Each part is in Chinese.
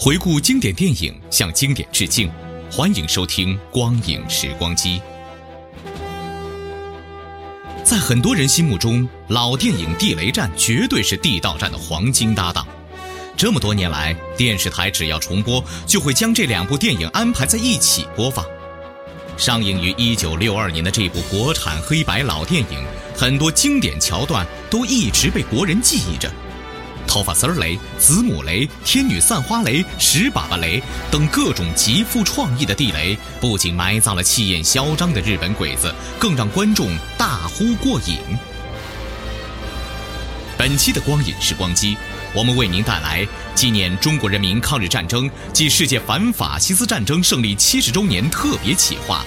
回顾经典电影，向经典致敬。欢迎收听《光影时光机》。在很多人心目中，老电影《地雷战》绝对是地道战的黄金搭档。这么多年来，电视台只要重播，就会将这两部电影安排在一起播放。上映于1962年的这部国产黑白老电影，很多经典桥段都一直被国人记忆着。头发丝儿雷、子母雷、天女散花雷、石粑粑雷等各种极富创意的地雷，不仅埋葬了气焰嚣张的日本鬼子，更让观众大呼过瘾。本期的光影时光机，我们为您带来纪念中国人民抗日战争暨世界反法西斯战争胜利七十周年特别企划，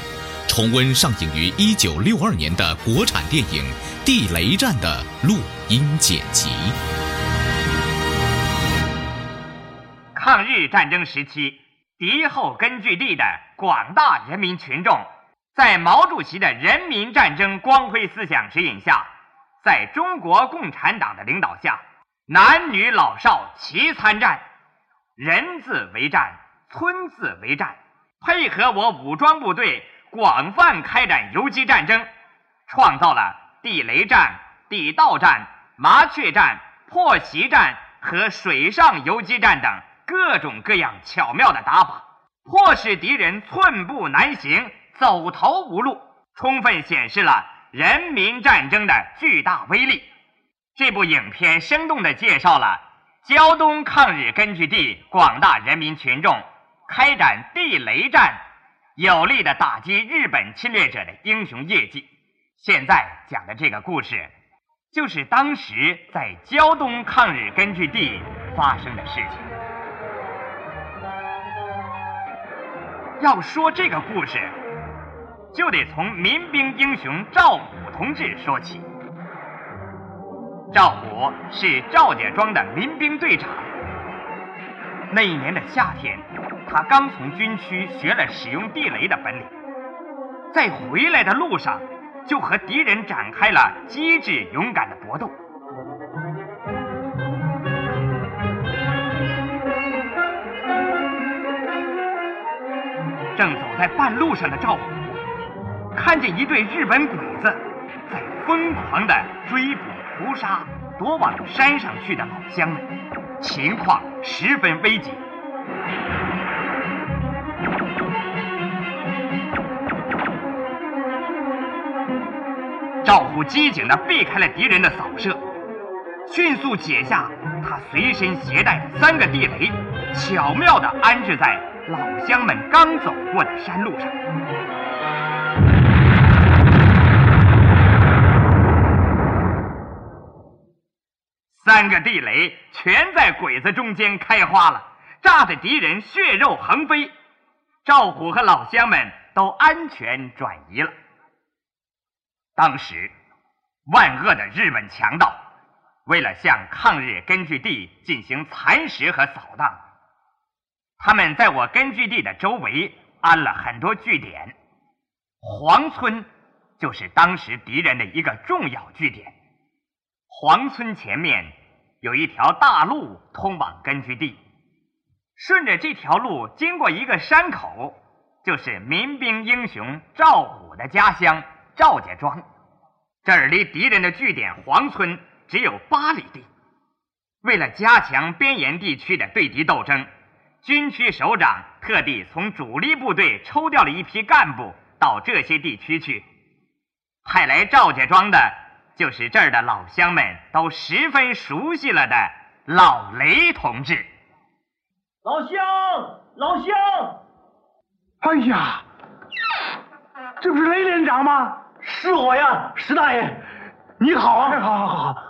重温上映于一九六二年的国产电影《地雷战》的录音剪辑。抗日战争时期，敌后根据地的广大人民群众，在毛主席的人民战争光辉思想指引下，在中国共产党的领导下，男女老少齐参战，人字为战，村字为战，配合我武装部队广泛开展游击战争，创造了地雷战、地道战、麻雀战、破袭战和水上游击战等。各种各样巧妙的打法，迫使敌人寸步难行、走投无路，充分显示了人民战争的巨大威力。这部影片生动地介绍了胶东抗日根据地广大人民群众开展地雷战，有力地打击日本侵略者的英雄业绩。现在讲的这个故事，就是当时在胶东抗日根据地发生的事情。要说这个故事，就得从民兵英雄赵虎同志说起。赵虎是赵家庄的民兵队长。那一年的夏天，他刚从军区学了使用地雷的本领，在回来的路上，就和敌人展开了机智勇敢的搏斗。正走在半路上的赵虎，看见一队日本鬼子在疯狂的追捕、屠杀躲往山上去的老乡们，情况十分危急。赵虎机警地避开了敌人的扫射，迅速解下他随身携带的三个地雷，巧妙地安置在。老乡们刚走过的山路上，三个地雷全在鬼子中间开花了，炸得敌人血肉横飞。赵虎和老乡们都安全转移了。当时，万恶的日本强盗为了向抗日根据地进行蚕食和扫荡。他们在我根据地的周围安了很多据点，黄村就是当时敌人的一个重要据点。黄村前面有一条大路通往根据地，顺着这条路经过一个山口，就是民兵英雄赵虎的家乡赵家庄。这儿离敌人的据点黄村只有八里地。为了加强边沿地区的对敌斗争。军区首长特地从主力部队抽调了一批干部到这些地区去，派来赵家庄的，就是这儿的老乡们都十分熟悉了的老雷同志。老乡，老乡！哎呀，这不是雷连长吗？是我呀，石大爷，你好啊！好好好好，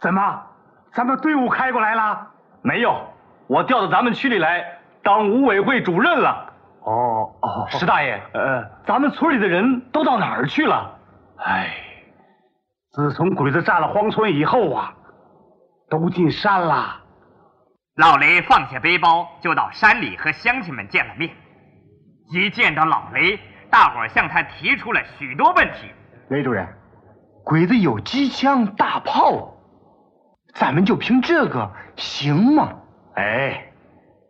怎么，咱们队伍开过来了？没有，我调到咱们区里来当五委会主任了。哦哦，石大爷，呃，咱们村里的人都到哪儿去了？哎，自从鬼子占了荒村以后啊，都进山了。老雷放下背包，就到山里和乡亲们见了面。一见到老雷，大伙儿向他提出了许多问题。雷主任，鬼子有机枪、大炮，咱们就凭这个行吗？哎，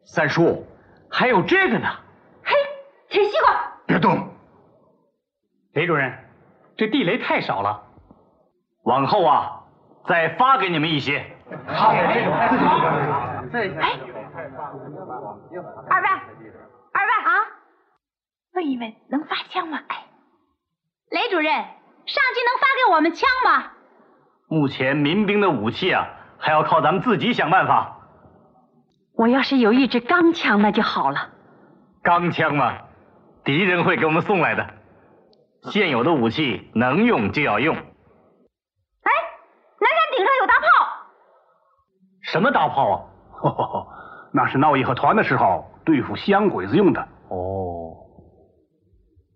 三叔，还有这个呢。嘿，铁西瓜，别动！雷主任，这地雷太少了，往后啊，再发给你们一些。好，雷主任，自己哎，二位，二位啊，问一问能发枪吗？哎，雷主任，上级能发给我们枪吗？目前民兵的武器啊，还要靠咱们自己想办法。我要是有一支钢枪，那就好了。钢枪嘛，敌人会给我们送来的。现有的武器能用就要用。哎，南山顶上有大炮。什么大炮啊？那是闹义和团的时候对付西洋鬼子用的。哦，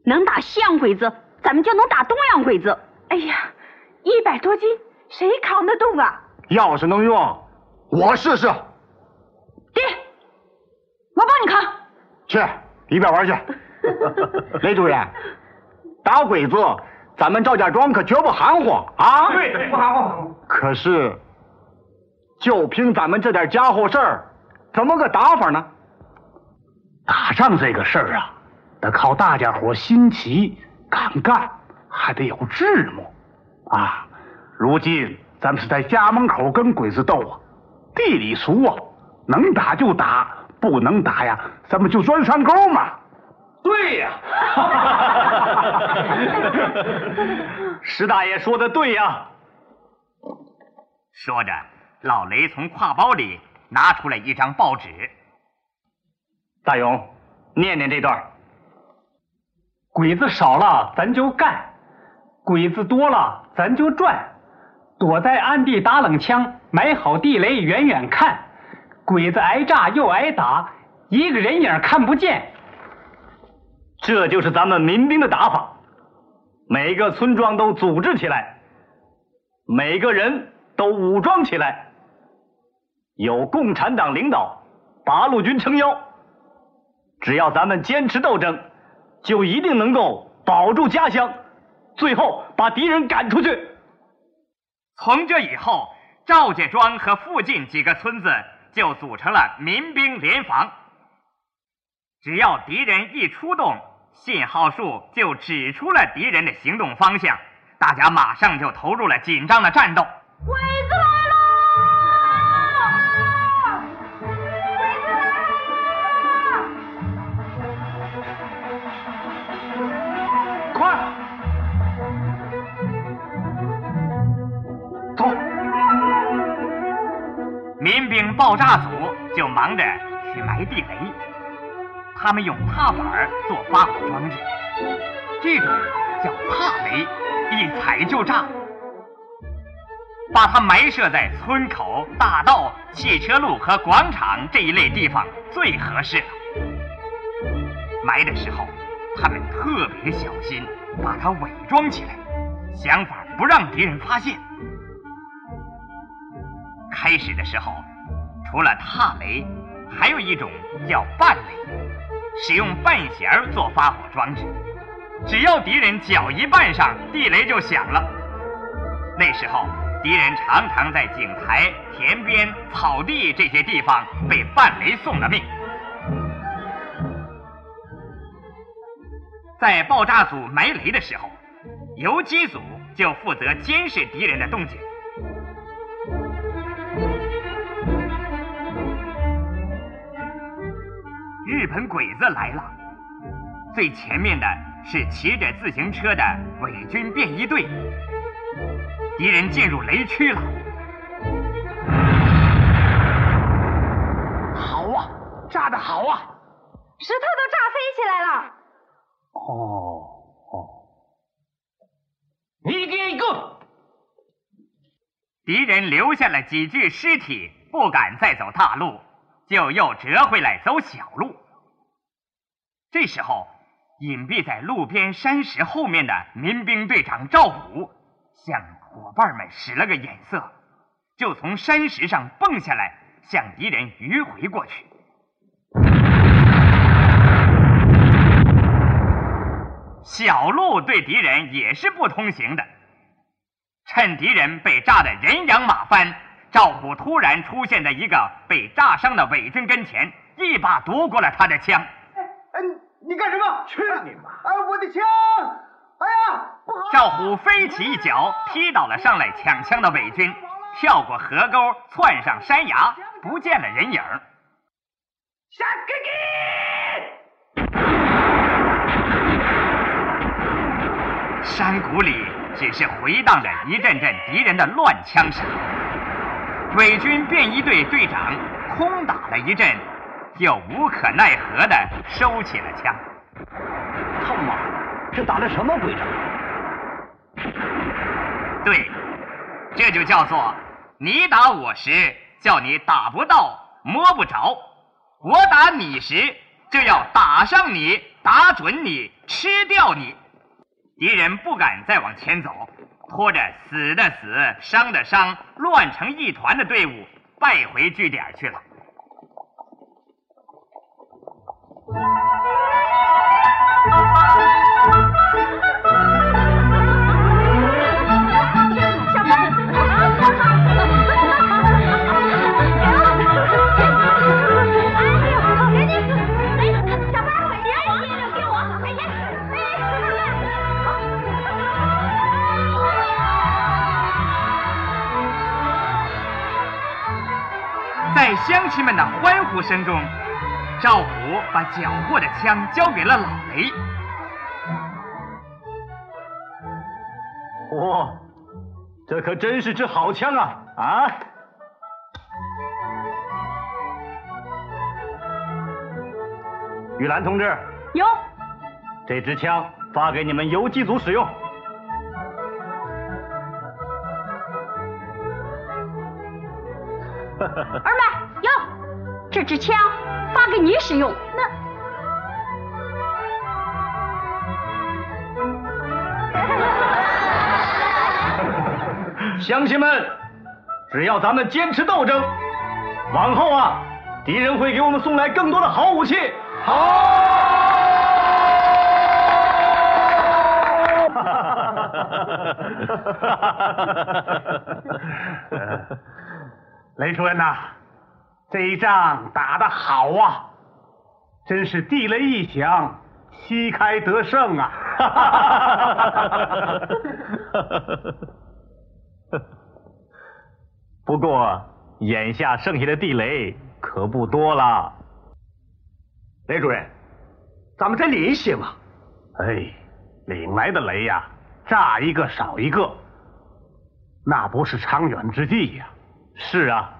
能打西洋鬼子，咱们就能打东洋鬼子。哎呀，一百多斤，谁扛得动啊？要是能用，我试试。爹，我帮你扛。去一边玩去。雷主任，打鬼子，咱们赵家庄可绝不含糊啊！对，不含糊。可是，就凭咱们这点家伙事儿，怎么个打法呢？打仗这个事儿啊，得靠大家伙心齐、敢干，还得有智谋啊。如今咱们是在家门口跟鬼子斗啊，地里熟啊，能打就打，不能打呀，咱们就钻山沟嘛。对呀，石大爷说的对呀。说着，老雷从挎包里拿出来一张报纸。大勇，念念这段。鬼子少了，咱就干；鬼子多了，咱就赚。躲在暗地打冷枪，埋好地雷，远远看。鬼子挨炸又挨打，一个人影看不见。这就是咱们民兵的打法。每个村庄都组织起来，每个人都武装起来，有共产党领导，八路军撑腰。只要咱们坚持斗争，就一定能够保住家乡，最后把敌人赶出去。从这以后，赵家庄和附近几个村子就组成了民兵联防。只要敌人一出动，信号树就指出了敌人的行动方向，大家马上就投入了紧张的战斗。兵爆炸组就忙着去埋地雷，他们用踏板做发火装置，这种叫踏雷，一踩就炸。把它埋设在村口、大道、汽车路和广场这一类地方最合适了。埋的时候，他们特别小心，把它伪装起来，想法不让敌人发现。开始的时候，除了踏雷，还有一种叫绊雷，使用半弦儿做发火装置。只要敌人脚一绊上，地雷就响了。那时候，敌人常常在井台、田边、草地这些地方被绊雷送了命。在爆炸组埋雷的时候，游击组就负责监视敌人的动静。日本鬼子来了。最前面的是骑着自行车的伪军便衣队，敌人进入雷区了。好啊，炸得好啊！石头都炸飞起来了。哦哦，一个一个。敌人留下了几具尸体，不敢再走大路，就又折回来走小路。这时候，隐蔽在路边山石后面的民兵队长赵虎，向伙伴们使了个眼色，就从山石上蹦下来，向敌人迂回过去。小路对敌人也是不通行的。趁敌人被炸得人仰马翻，赵虎突然出现在一个被炸伤的伪军跟前，一把夺过了他的枪。哎，你干什么？去你妈！哎，我的枪！哎呀，不好！赵虎飞起一脚，踢倒了上来抢枪的伪军，跳过河沟，窜上山崖，不见了人影。杀给给！山谷里。只是回荡着一阵阵敌人的乱枪声，伪军便衣队队长空打了一阵，又无可奈何的收起了枪。他妈的，这打的什么鬼仗？对，这就叫做你打我时叫你打不到摸不着，我打你时就要打上你，打准你，吃掉你。敌人不敢再往前走，拖着死的死、伤的伤、乱成一团的队伍败回据点去了。乡亲们的欢呼声中，赵虎把缴获的枪交给了老雷。嚯，这可真是支好枪啊！啊！玉兰同志，有。这支枪发给你们游击组使用。二妹，有这支枪发给你使用。那乡亲们，只要咱们坚持斗争，往后啊，敌人会给我们送来更多的好武器。好。雷主任呐，这一仗打得好啊，真是地雷一响，旗开得胜啊！不过眼下剩下的地雷可不多了。雷主任，咱们再领一些嘛。哎，领来的雷呀，炸一个少一个，那不是长远之计呀。是啊，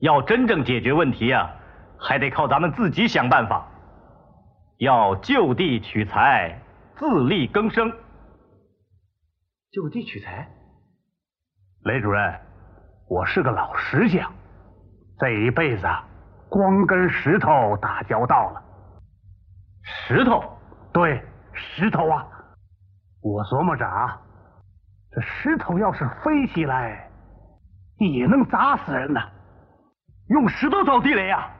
要真正解决问题呀，还得靠咱们自己想办法。要就地取材，自力更生。就地取材？雷主任，我是个老石匠，这一辈子光跟石头打交道了。石头？对，石头啊！我琢磨着啊，这石头要是飞起来。也能砸死人呐！用石头造地雷呀？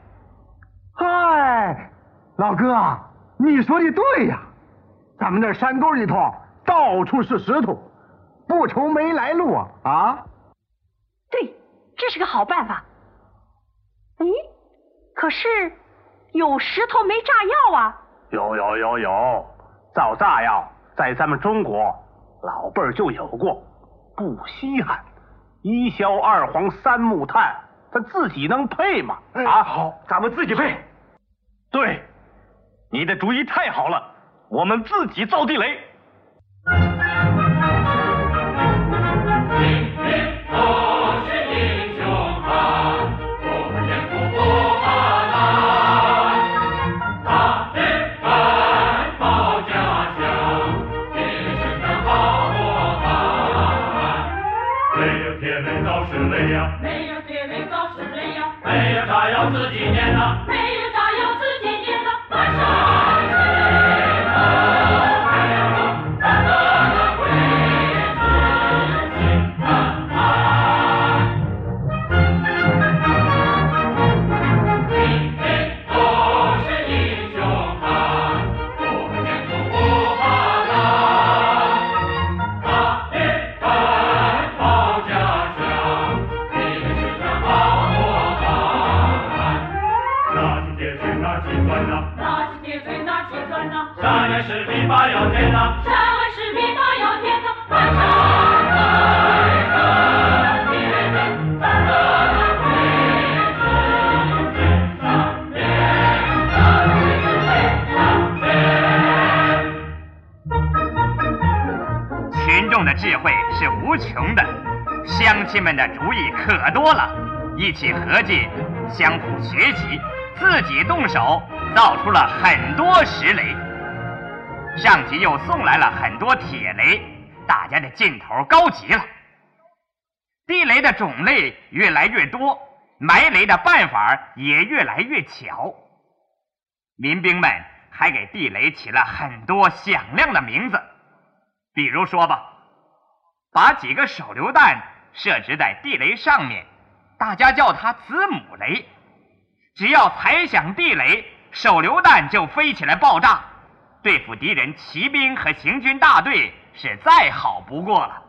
嗨，老哥，你说的对呀！咱们那山沟里头到处是石头，不愁没来路啊！啊？对，这是个好办法。哎，可是有石头没炸药啊？有有有有，造炸药在咱们中国老辈儿就有过，不稀罕。一硝二黄三木炭，它自己能配吗？啊，好，咱们自己配。对，你的主意太好了，我们自己造地雷。没有铁人早是累呀，没有铁人早是累呀，没有炸药自己念呐，没有。智慧是无穷的，乡亲们的主意可多了，一起合计，相互学习，自己动手，造出了很多石雷。上级又送来了很多铁雷，大家的劲头高极了。地雷的种类越来越多，埋雷的办法也越来越巧。民兵们还给地雷起了很多响亮的名字，比如说吧，把几个手榴弹。设置在地雷上面，大家叫它子母雷。只要踩响地雷，手榴弹就飞起来爆炸，对付敌人骑兵和行军大队是再好不过了。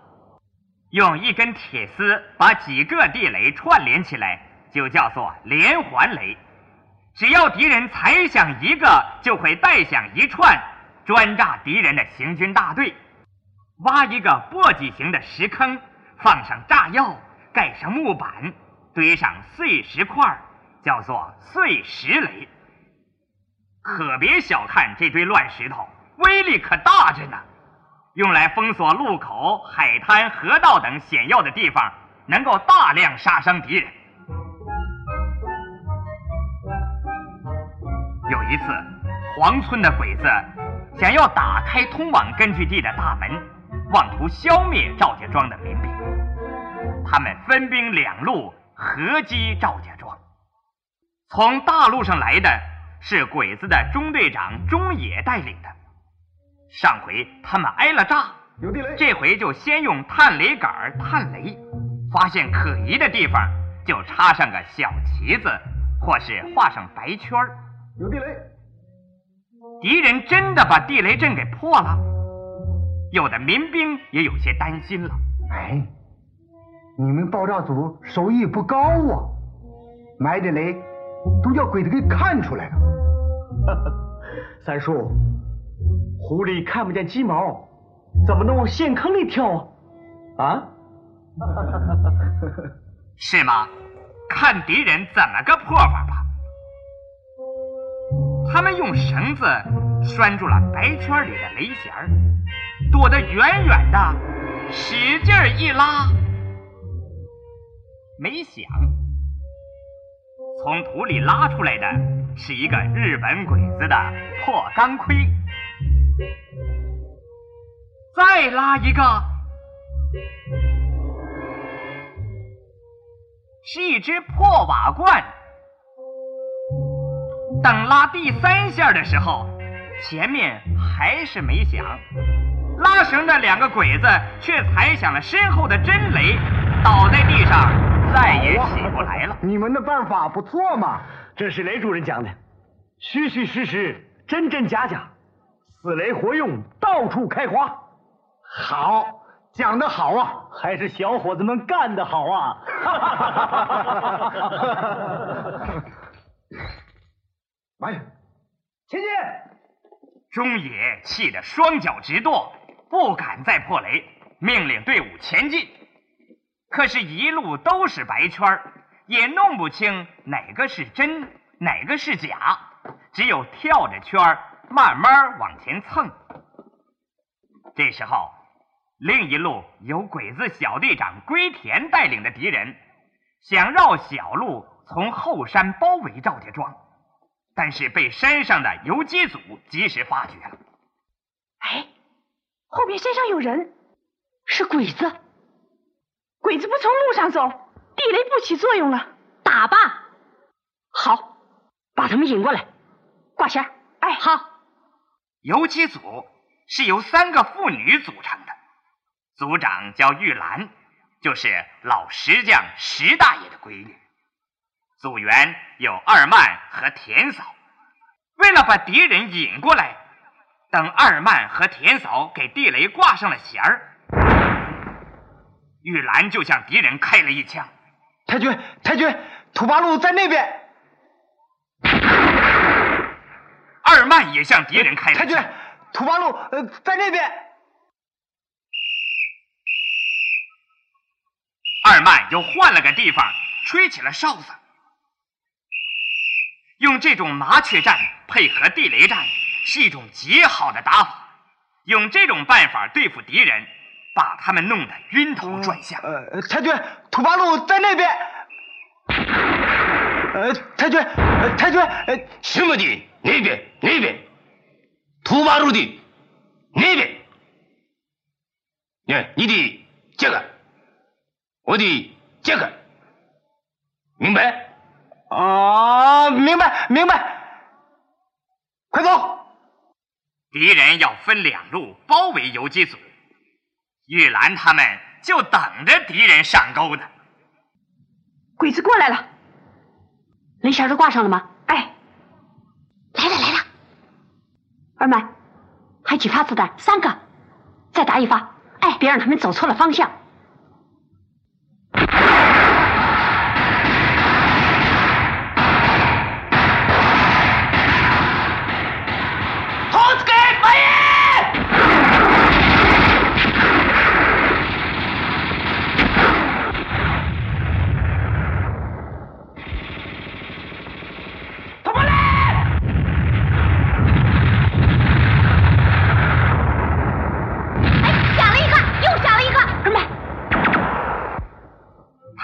用一根铁丝把几个地雷串联起来，就叫做连环雷。只要敌人踩响一个，就会带响一串，专炸敌人的行军大队。挖一个簸箕形的石坑。放上炸药，盖上木板，堆上碎石块，叫做碎石雷。可别小看这堆乱石头，威力可大着呢。用来封锁路口、海滩、河道等险要的地方，能够大量杀伤敌人。有一次，黄村的鬼子想要打开通往根据地的大门，妄图消灭赵家庄的民兵。他们分兵两路合击赵家庄。从大路上来的是鬼子的中队长中野带领的。上回他们挨了炸，有地雷，这回就先用探雷杆探雷，发现可疑的地方就插上个小旗子，或是画上白圈有地雷。敌人真的把地雷阵给破了，有的民兵也有些担心了。哎。你们爆炸组手艺不高啊，埋的雷都叫鬼子给看出来了。三叔，狐狸看不见鸡毛，怎么能往陷坑里跳啊？啊？是吗？看敌人怎么个破法吧。他们用绳子拴住了白圈里的雷弦躲得远远的，使劲一拉。没响，从土里拉出来的是一个日本鬼子的破钢盔。再拉一个，是一只破瓦罐。等拉第三下的时候，前面还是没响，拉绳的两个鬼子却踩响了身后的真雷，倒在地上。再也起不来了。你们的办法不错嘛，这是雷主任讲的，虚虚实实，真真假假，死雷活用，到处开花。好，讲得好啊，还是小伙子们干得好啊！来，前进！中野气得双脚直跺，不敢再破雷，命令队伍前进。可是，一路都是白圈也弄不清哪个是真，哪个是假。只有跳着圈儿慢慢往前蹭。这时候，另一路由鬼子小队长龟田带领的敌人想绕小路从后山包围赵家庄，但是被山上的游击组及时发觉了。哎，后面山上有人，是鬼子。鬼子不从路上走，地雷不起作用了，打吧。好，把他们引过来，挂弦。哎，好。游击组是由三个妇女组成的，组长叫玉兰，就是老石匠石大爷的闺女。组员有二曼和田嫂。为了把敌人引过来，等二曼和田嫂给地雷挂上了弦儿。玉兰就向敌人开了一枪。太君，太君，土八路在那边。二曼也向敌人开了。太君，土八路呃在那边。二曼又换了个地方，吹起了哨子。用这种麻雀战配合地雷战，是一种极好的打法。用这种办法对付敌人。把他们弄得晕头转向。呃，太君，土八路在那边。呃，太君，太君，呃，什么的那边那边，土八路的那边。你你的这个，我的这个，明白？啊，明白明白。快走！敌人要分两路包围游击组。玉兰他们就等着敌人上钩呢。鬼子过来了，雷弦都挂上了吗？哎，来了来了。二麦，还几发子弹？三个，再打一发。哎，别让他们走错了方向。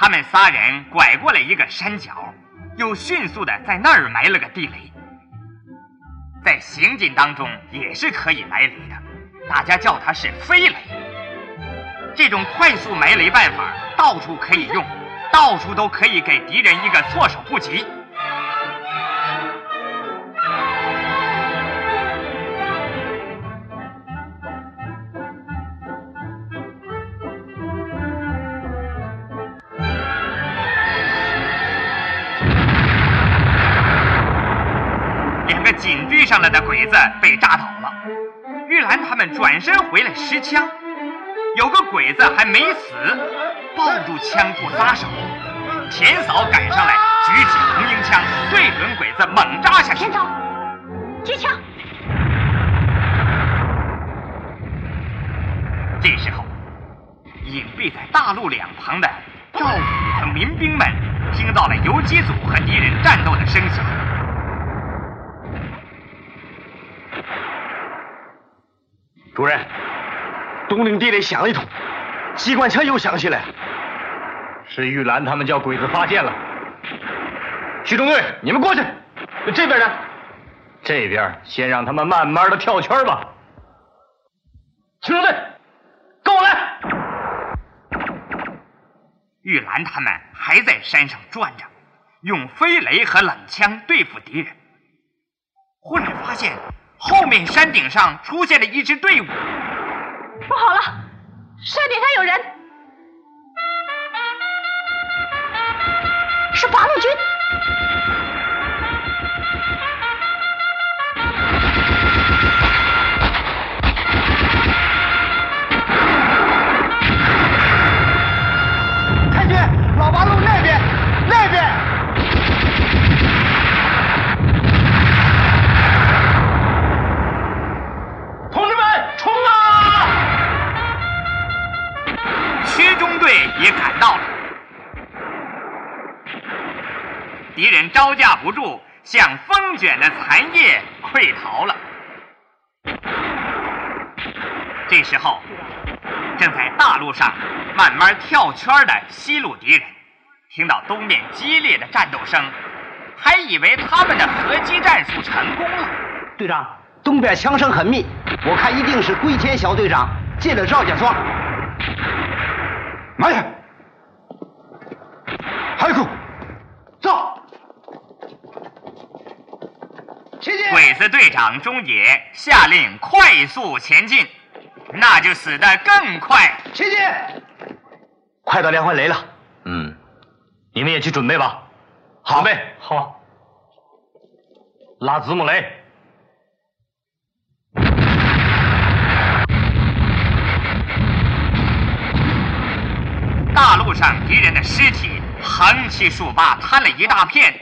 他们仨人拐过了一个山脚，又迅速的在那儿埋了个地雷。在行进当中也是可以埋雷的，大家叫它是飞雷。这种快速埋雷办法到处可以用，到处都可以给敌人一个措手不及。上来的鬼子被炸倒了，玉兰他们转身回来拾枪，有个鬼子还没死，抱住枪不撒手。田嫂赶上来，举起红缨枪，对准鬼子猛扎下去。田嫂，接枪。这时候，隐蔽在大路两旁的赵府和民兵们听到了游击组和敌人战斗的声响。主任，东岭地里响了一通，机关枪又响起来，是玉兰他们叫鬼子发现了。徐中队，你们过去。这边呢？这边先让他们慢慢的跳圈吧。徐中队，跟我来。玉兰他们还在山上转着，用飞雷和冷枪对付敌人。忽然发现。后面山顶上出现了一支队伍，不好了，山顶上有人，是八路军。架不住，像风卷的残叶溃逃了。这时候，正在大路上慢慢跳圈的西路敌人，听到东面激烈的战斗声，还以为他们的合击战术成功了。队长，东边枪声很密，我看一定是龟田小队长借了赵家庄。慢点，海口，鬼子队长中野下令快速前进，那就死得更快。前进！快到连环雷了，嗯，你们也去准备吧。好，准备好，拉子母雷。大路上敌人的尸体横七竖八摊了一大片，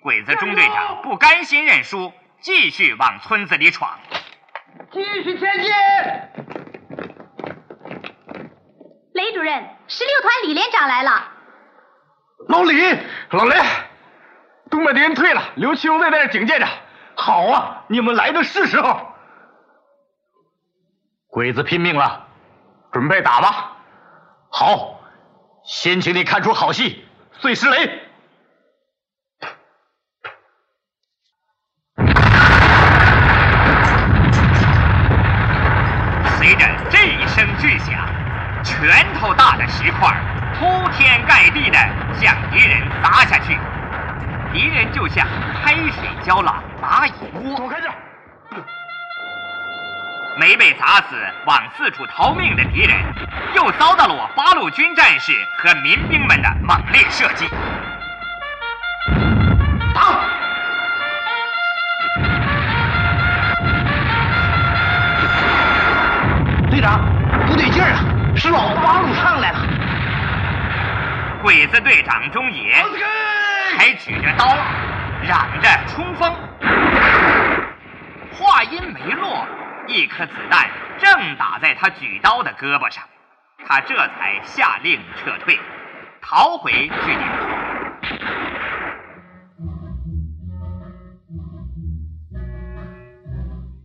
鬼子中队长不甘心认输，继续往村子里闯。继续前进！雷主任，十六团李连长来了。老李，老雷，东北敌人退了，刘奇荣在那儿警戒着。好啊，你们来的是时候。鬼子拼命了，准备打吧。好，先请你看出好戏，碎石雷。声巨响，拳头大的石块铺天盖地的向敌人砸下去，敌人就像开水浇了蚂蚁窝。躲开这！没被砸死，往四处逃命的敌人，又遭到了我八路军战士和民兵们的猛烈射击。打！队长，不对劲儿啊，是老八路上来了。鬼子队长中野还举着刀，嚷着冲锋。话音没落，一颗子弹正打在他举刀的胳膊上，他这才下令撤退，逃回据点。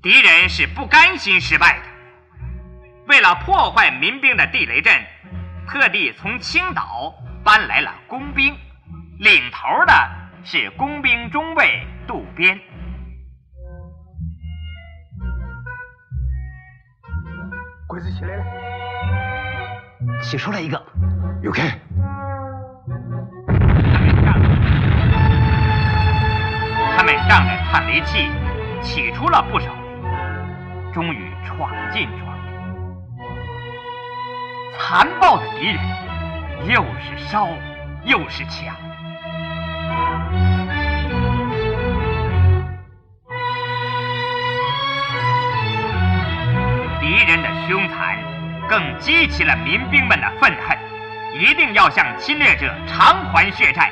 敌人是不甘心失败的，为了破坏民兵的地雷阵，特地从青岛搬来了工兵，领头的是工兵中尉渡边。鬼子起来了，起出来一个。有开。他们仗着探雷器，起出了不少雷，终于闯进庄里。残暴的敌人，又是烧又是抢。敌人的凶残，更激起了民兵们的愤恨，一定要向侵略者偿还血债。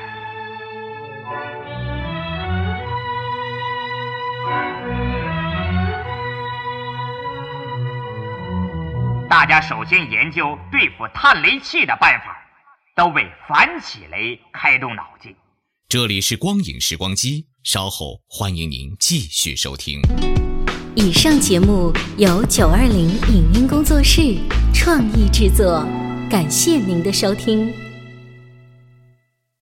家首先研究对付探雷器的办法，都为反起雷开动脑筋。这里是光影时光机，稍后欢迎您继续收听。以上节目由九二零影音工作室创意制作，感谢您的收听。